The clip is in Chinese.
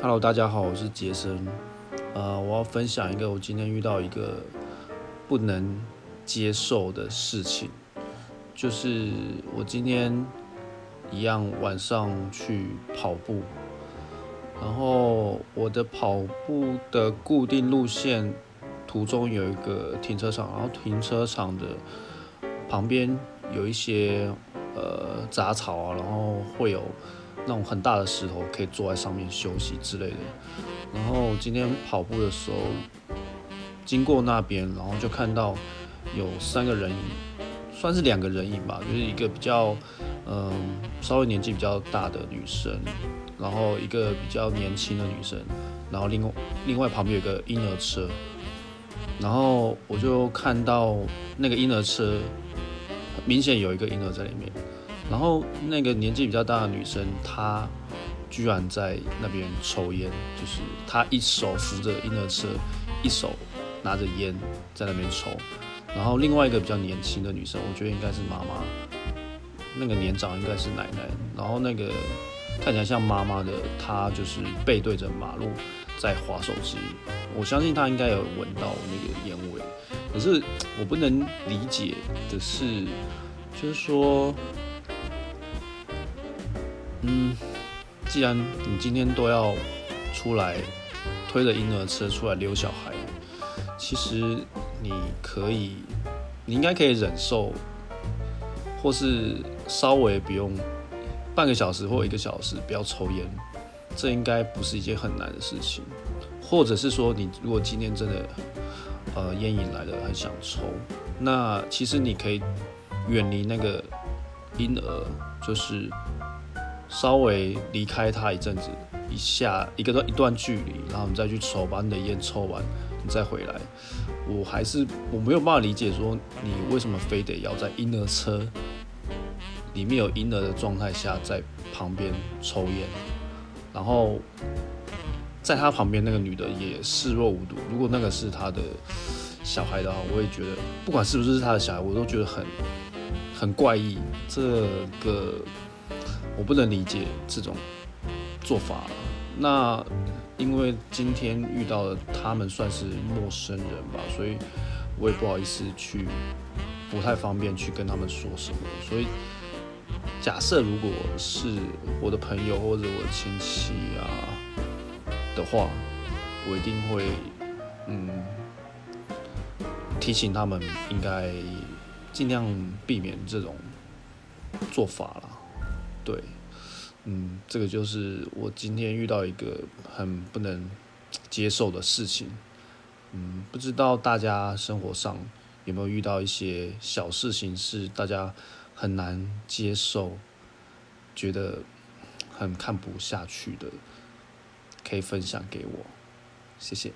Hello，大家好，我是杰森。呃，我要分享一个我今天遇到一个不能接受的事情，就是我今天一样晚上去跑步，然后我的跑步的固定路线途中有一个停车场，然后停车场的旁边有一些呃杂草啊，然后会有。那种很大的石头可以坐在上面休息之类的。然后今天跑步的时候经过那边，然后就看到有三个人影，算是两个人影吧，就是一个比较嗯稍微年纪比较大的女生，然后一个比较年轻的女生，然后另外另外旁边有个婴儿车，然后我就看到那个婴儿车明显有一个婴儿在里面。然后那个年纪比较大的女生，她居然在那边抽烟，就是她一手扶着婴儿车，一手拿着烟在那边抽。然后另外一个比较年轻的女生，我觉得应该是妈妈，那个年长应该是奶奶。然后那个看起来像妈妈的，她就是背对着马路在划手机。我相信她应该有闻到那个烟味。可是我不能理解的是，就是说。嗯，既然你今天都要出来推着婴儿车出来遛小孩，其实你可以，你应该可以忍受，或是稍微不用半个小时或一个小时不要抽烟，这应该不是一件很难的事情。或者是说，你如果今天真的呃烟瘾来了，很想抽，那其实你可以远离那个婴儿，就是。稍微离开他一阵子，一下一个一段距离，然后你再去抽，把你的烟抽完，你再回来。我还是我没有办法理解，说你为什么非得要在婴儿车里面有婴儿的状态下，在旁边抽烟，然后在他旁边那个女的也视若无睹。如果那个是他的小孩的话，我也觉得不管是不是他的小孩，我都觉得很很怪异。这个。我不能理解这种做法。那因为今天遇到的他们算是陌生人吧，所以我也不好意思去，不太方便去跟他们说什么。所以假设如果是我的朋友或者我的亲戚啊的话，我一定会嗯提醒他们应该尽量避免这种做法了。对，嗯，这个就是我今天遇到一个很不能接受的事情，嗯，不知道大家生活上有没有遇到一些小事情是大家很难接受，觉得很看不下去的，可以分享给我，谢谢。